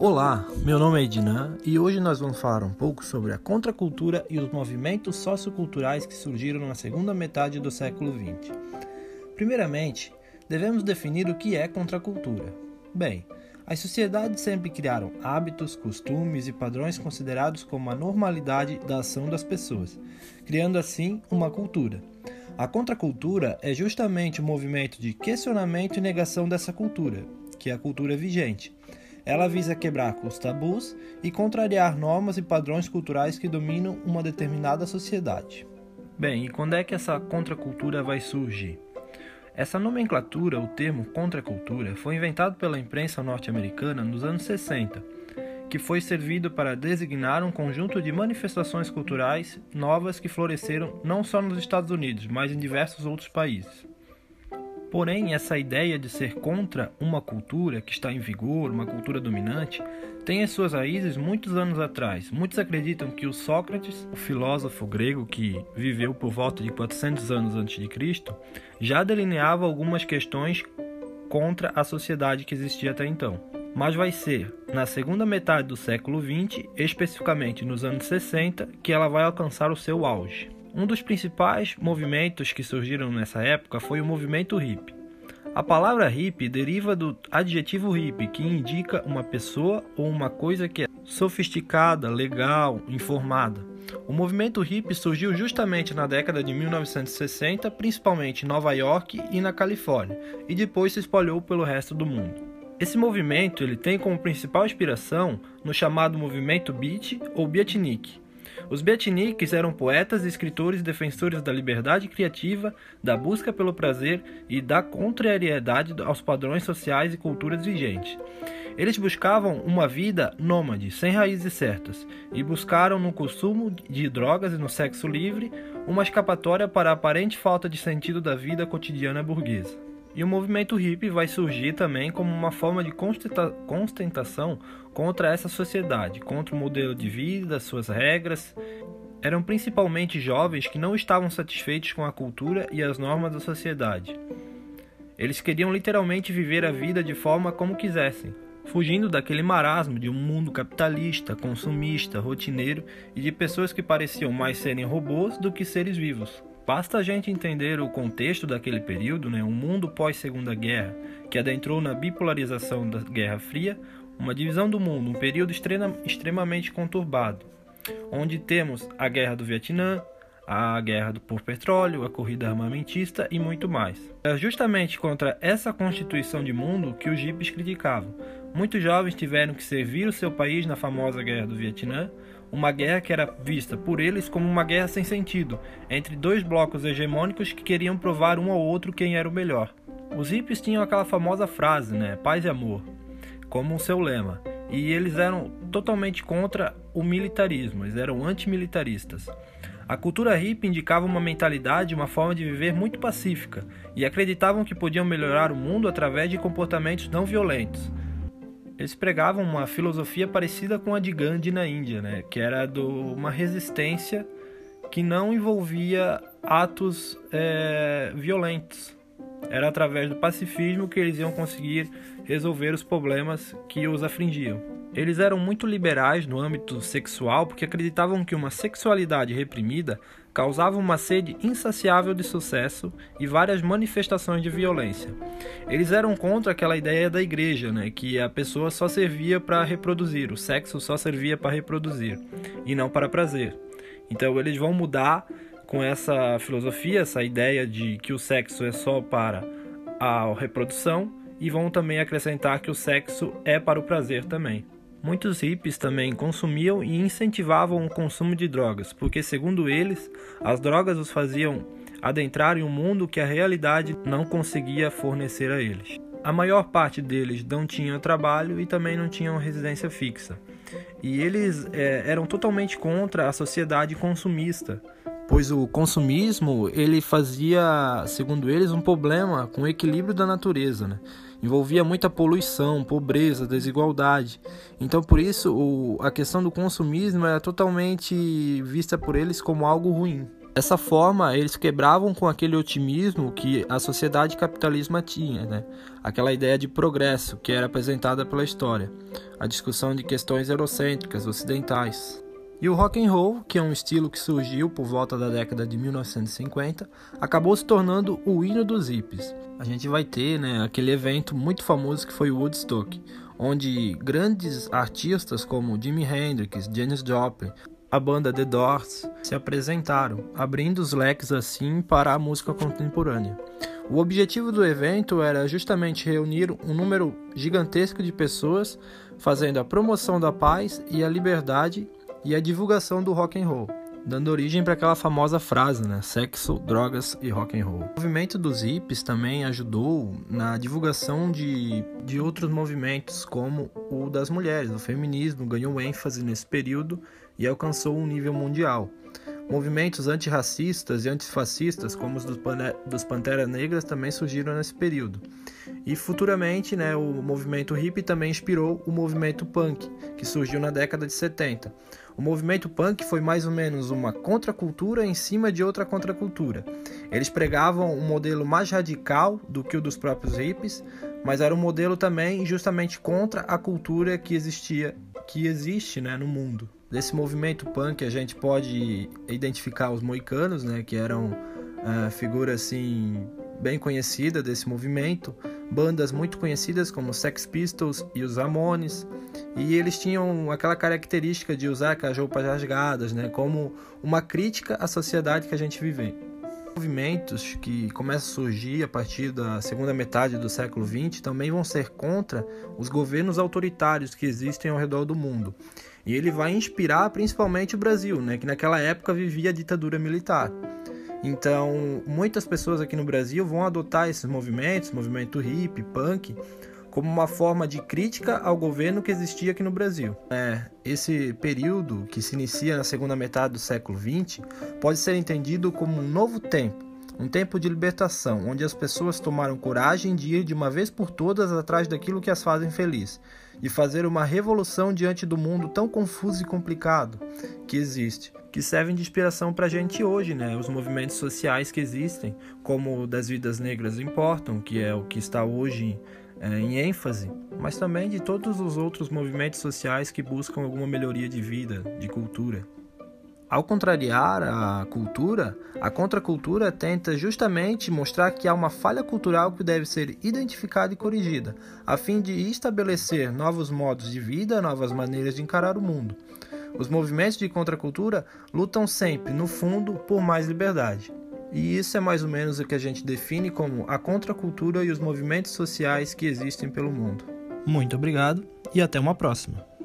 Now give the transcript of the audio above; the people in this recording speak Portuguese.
Olá, meu nome é Ednan e hoje nós vamos falar um pouco sobre a contracultura e os movimentos socioculturais que surgiram na segunda metade do século XX. Primeiramente, devemos definir o que é contracultura. Bem, as sociedades sempre criaram hábitos, costumes e padrões considerados como a normalidade da ação das pessoas, criando assim uma cultura. A contracultura é justamente o movimento de questionamento e negação dessa cultura, que é a cultura vigente. Ela visa quebrar com os tabus e contrariar normas e padrões culturais que dominam uma determinada sociedade. Bem, e quando é que essa contracultura vai surgir? Essa nomenclatura, o termo contracultura, foi inventado pela imprensa norte-americana nos anos 60, que foi servido para designar um conjunto de manifestações culturais novas que floresceram não só nos Estados Unidos, mas em diversos outros países. Porém, essa ideia de ser contra uma cultura que está em vigor, uma cultura dominante, tem as suas raízes muitos anos atrás. Muitos acreditam que o Sócrates, o filósofo grego que viveu por volta de 400 anos antes de Cristo, já delineava algumas questões contra a sociedade que existia até então. Mas vai ser na segunda metade do século XX, especificamente nos anos 60, que ela vai alcançar o seu auge. Um dos principais movimentos que surgiram nessa época foi o movimento hippie. A palavra hippie deriva do adjetivo hippie, que indica uma pessoa ou uma coisa que é sofisticada, legal, informada. O movimento hippie surgiu justamente na década de 1960, principalmente em Nova York e na Califórnia, e depois se espalhou pelo resto do mundo. Esse movimento ele tem como principal inspiração no chamado movimento beat ou beatnik, os beatniks eram poetas, escritores defensores da liberdade criativa, da busca pelo prazer e da contrariedade aos padrões sociais e culturas vigentes. Eles buscavam uma vida nômade, sem raízes certas, e buscaram no consumo de drogas e no sexo livre uma escapatória para a aparente falta de sentido da vida cotidiana burguesa. E o movimento hippie vai surgir também como uma forma de constentação contra essa sociedade, contra o modelo de vida, suas regras. Eram principalmente jovens que não estavam satisfeitos com a cultura e as normas da sociedade. Eles queriam literalmente viver a vida de forma como quisessem, fugindo daquele marasmo de um mundo capitalista, consumista, rotineiro e de pessoas que pareciam mais serem robôs do que seres vivos. Basta a gente entender o contexto daquele período, né, um mundo pós-Segunda Guerra, que adentrou na bipolarização da Guerra Fria, uma divisão do mundo, um período extrema, extremamente conturbado, onde temos a Guerra do Vietnã, a guerra por petróleo, a corrida armamentista e muito mais. É justamente contra essa constituição de mundo que os jipes criticavam. Muitos jovens tiveram que servir o seu país na famosa Guerra do Vietnã, uma guerra que era vista por eles como uma guerra sem sentido, entre dois blocos hegemônicos que queriam provar um ao outro quem era o melhor. Os hippies tinham aquela famosa frase, né, paz e amor, como seu lema, e eles eram totalmente contra o militarismo, eles eram antimilitaristas. A cultura hippie indicava uma mentalidade, uma forma de viver muito pacífica, e acreditavam que podiam melhorar o mundo através de comportamentos não violentos, eles pregavam uma filosofia parecida com a de Gandhi na Índia, né? que era do, uma resistência que não envolvia atos é, violentos. Era através do pacifismo que eles iam conseguir resolver os problemas que os afligiam. Eles eram muito liberais no âmbito sexual porque acreditavam que uma sexualidade reprimida causava uma sede insaciável de sucesso e várias manifestações de violência. Eles eram contra aquela ideia da igreja, né, que a pessoa só servia para reproduzir, o sexo só servia para reproduzir e não para prazer. Então eles vão mudar com essa filosofia, essa ideia de que o sexo é só para a reprodução e vão também acrescentar que o sexo é para o prazer também. Muitos hippies também consumiam e incentivavam o consumo de drogas, porque, segundo eles, as drogas os faziam adentrar em um mundo que a realidade não conseguia fornecer a eles. A maior parte deles não tinham trabalho e também não tinham residência fixa. E eles é, eram totalmente contra a sociedade consumista, pois o consumismo ele fazia, segundo eles, um problema com o equilíbrio da natureza, né? Envolvia muita poluição, pobreza, desigualdade. Então, por isso, o, a questão do consumismo era totalmente vista por eles como algo ruim. Dessa forma, eles quebravam com aquele otimismo que a sociedade capitalista tinha, né? aquela ideia de progresso que era apresentada pela história, a discussão de questões eurocêntricas ocidentais. E o rock and roll, que é um estilo que surgiu por volta da década de 1950, acabou se tornando o hino dos hippies. A gente vai ter né, aquele evento muito famoso que foi o Woodstock, onde grandes artistas como Jimi Hendrix, Janis Joplin, a banda The Doors se apresentaram, abrindo os leques assim para a música contemporânea. O objetivo do evento era justamente reunir um número gigantesco de pessoas fazendo a promoção da paz e a liberdade e a divulgação do rock and roll, dando origem para aquela famosa frase, né? Sexo, drogas e rock and roll. O movimento dos hippies também ajudou na divulgação de, de outros movimentos, como o das mulheres. O feminismo ganhou ênfase nesse período e alcançou um nível mundial. Movimentos antirracistas e antifascistas, como os dos, dos Panteras Negras, também surgiram nesse período. E futuramente, né, o movimento hippie também inspirou o movimento punk, que surgiu na década de 70. O movimento punk foi mais ou menos uma contracultura em cima de outra contracultura. Eles pregavam um modelo mais radical do que o dos próprios hippies, mas era um modelo também justamente contra a cultura que existia, que existe, né, no mundo. Desse movimento punk a gente pode identificar os moicanos, né, que eram uh, figura assim bem conhecida desse movimento, bandas muito conhecidas como Sex Pistols e os Ramones, e eles tinham aquela característica de usar aquelas roupas rasgadas, né, como uma crítica à sociedade que a gente vive movimentos que começam a surgir a partir da segunda metade do século XX também vão ser contra os governos autoritários que existem ao redor do mundo. E ele vai inspirar principalmente o Brasil, né, que naquela época vivia a ditadura militar. Então, muitas pessoas aqui no Brasil vão adotar esses movimentos, movimento hip, punk, como uma forma de crítica ao governo que existia aqui no Brasil. É, esse período, que se inicia na segunda metade do século XX, pode ser entendido como um novo tempo, um tempo de libertação, onde as pessoas tomaram coragem de ir de uma vez por todas atrás daquilo que as fazem feliz, de fazer uma revolução diante do mundo tão confuso e complicado que existe, que servem de inspiração para a gente hoje, né? Os movimentos sociais que existem, como o das vidas negras importam, que é o que está hoje é, em ênfase, mas também de todos os outros movimentos sociais que buscam alguma melhoria de vida, de cultura. Ao contrariar a cultura, a contracultura tenta justamente mostrar que há uma falha cultural que deve ser identificada e corrigida, a fim de estabelecer novos modos de vida, novas maneiras de encarar o mundo. Os movimentos de contracultura lutam sempre, no fundo, por mais liberdade. E isso é mais ou menos o que a gente define como a contracultura e os movimentos sociais que existem pelo mundo. Muito obrigado e até uma próxima.